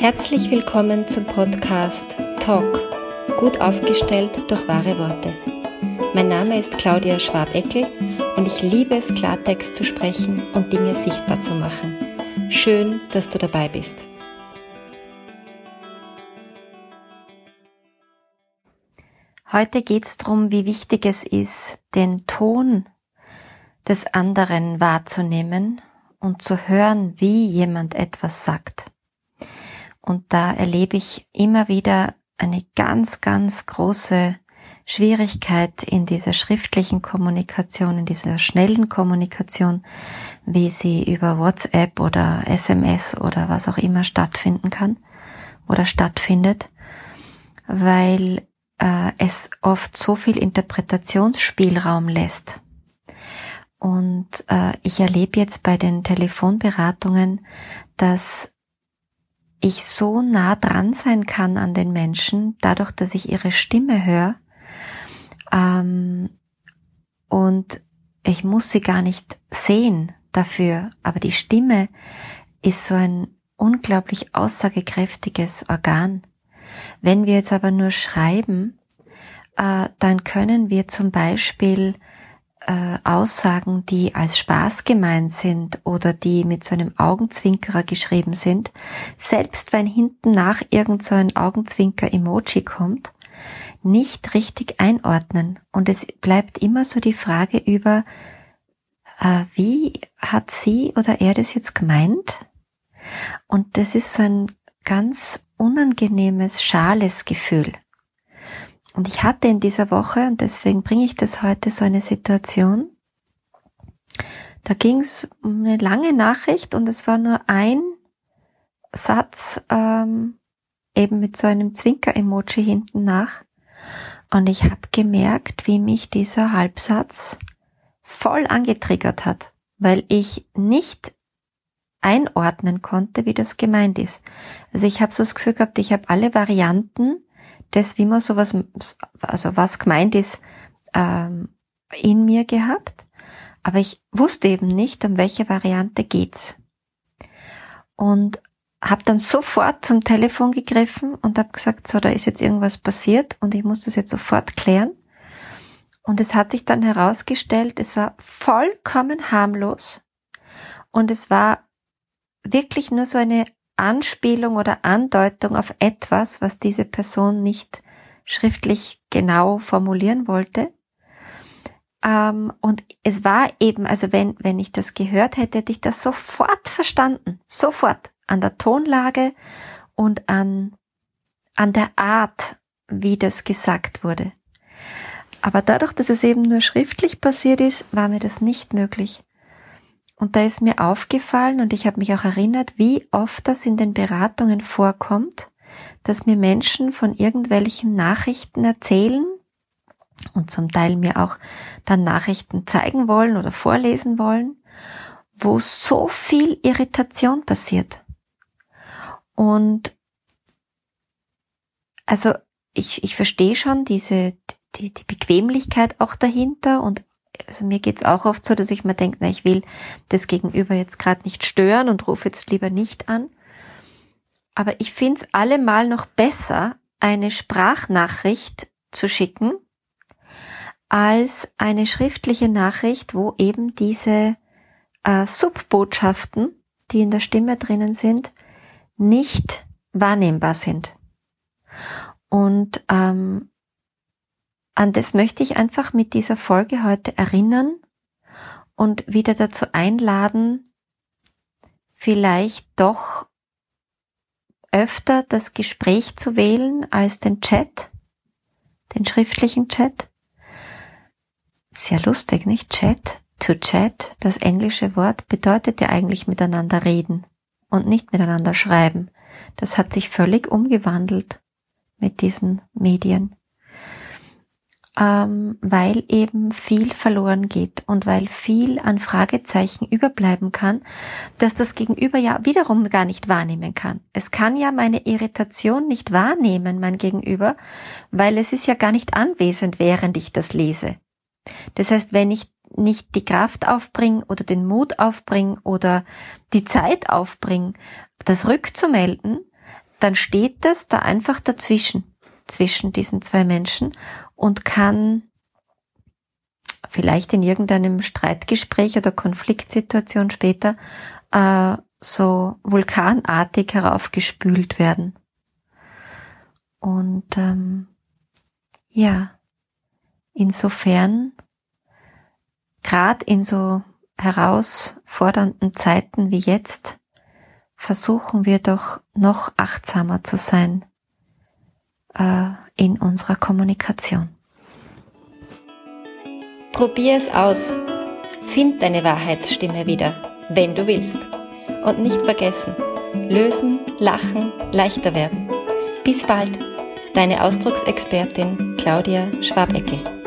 Herzlich willkommen zum Podcast Talk, gut aufgestellt durch wahre Worte. Mein Name ist Claudia Schwabeckel und ich liebe es, Klartext zu sprechen und Dinge sichtbar zu machen. Schön, dass du dabei bist. Heute geht es darum, wie wichtig es ist, den Ton des anderen wahrzunehmen und zu hören, wie jemand etwas sagt. Und da erlebe ich immer wieder eine ganz, ganz große Schwierigkeit in dieser schriftlichen Kommunikation, in dieser schnellen Kommunikation, wie sie über WhatsApp oder SMS oder was auch immer stattfinden kann oder stattfindet, weil äh, es oft so viel Interpretationsspielraum lässt. Und äh, ich erlebe jetzt bei den Telefonberatungen, dass ich so nah dran sein kann an den Menschen, dadurch, dass ich ihre Stimme höre. Ähm, und ich muss sie gar nicht sehen dafür, aber die Stimme ist so ein unglaublich aussagekräftiges Organ. Wenn wir jetzt aber nur schreiben, äh, dann können wir zum Beispiel äh, Aussagen, die als Spaß gemeint sind oder die mit so einem Augenzwinkerer geschrieben sind, selbst wenn hinten nach irgend so ein Augenzwinker-Emoji kommt, nicht richtig einordnen. Und es bleibt immer so die Frage über, äh, wie hat sie oder er das jetzt gemeint? Und das ist so ein ganz unangenehmes, schales Gefühl. Und ich hatte in dieser Woche, und deswegen bringe ich das heute, so eine Situation, da ging es um eine lange Nachricht und es war nur ein Satz, ähm, eben mit so einem Zwinker-Emoji hinten nach. Und ich habe gemerkt, wie mich dieser Halbsatz voll angetriggert hat, weil ich nicht einordnen konnte, wie das gemeint ist. Also ich habe so das Gefühl gehabt, ich habe alle Varianten das, wie man sowas, also was gemeint ist, ähm, in mir gehabt, aber ich wusste eben nicht, um welche Variante geht's. Und habe dann sofort zum Telefon gegriffen und habe gesagt, so, da ist jetzt irgendwas passiert und ich muss das jetzt sofort klären. Und es hat sich dann herausgestellt, es war vollkommen harmlos und es war wirklich nur so eine Anspielung oder Andeutung auf etwas, was diese Person nicht schriftlich genau formulieren wollte. Ähm, und es war eben, also wenn, wenn ich das gehört hätte, hätte ich das sofort verstanden. Sofort. An der Tonlage und an, an der Art, wie das gesagt wurde. Aber dadurch, dass es eben nur schriftlich passiert ist, war mir das nicht möglich. Und da ist mir aufgefallen und ich habe mich auch erinnert, wie oft das in den Beratungen vorkommt, dass mir Menschen von irgendwelchen Nachrichten erzählen und zum Teil mir auch dann Nachrichten zeigen wollen oder vorlesen wollen, wo so viel Irritation passiert. Und also ich, ich verstehe schon diese, die, die Bequemlichkeit auch dahinter und also mir geht's auch oft so, dass ich mir denke, na, ich will das Gegenüber jetzt gerade nicht stören und rufe jetzt lieber nicht an. Aber ich finde es allemal noch besser, eine Sprachnachricht zu schicken, als eine schriftliche Nachricht, wo eben diese äh, Subbotschaften, die in der Stimme drinnen sind, nicht wahrnehmbar sind. Und ähm, an das möchte ich einfach mit dieser Folge heute erinnern und wieder dazu einladen, vielleicht doch öfter das Gespräch zu wählen als den Chat, den schriftlichen Chat. Sehr lustig, nicht? Chat, to chat, das englische Wort bedeutet ja eigentlich miteinander reden und nicht miteinander schreiben. Das hat sich völlig umgewandelt mit diesen Medien ähm, weil eben viel verloren geht und weil viel an Fragezeichen überbleiben kann, dass das Gegenüber ja wiederum gar nicht wahrnehmen kann. Es kann ja meine Irritation nicht wahrnehmen, mein Gegenüber, weil es ist ja gar nicht anwesend, während ich das lese. Das heißt, wenn ich nicht die Kraft aufbringe oder den Mut aufbringe oder die Zeit aufbringe, das rückzumelden, dann steht es da einfach dazwischen, zwischen diesen zwei Menschen und kann vielleicht in irgendeinem Streitgespräch oder Konfliktsituation später äh, so vulkanartig heraufgespült werden. Und ähm, ja, insofern, gerade in so herausfordernden Zeiten wie jetzt, versuchen wir doch noch achtsamer zu sein äh, in unserer Kommunikation. Probier es aus. Find deine Wahrheitsstimme wieder, wenn du willst. Und nicht vergessen, lösen, lachen, leichter werden. Bis bald, deine Ausdrucksexpertin Claudia Schwabeckel.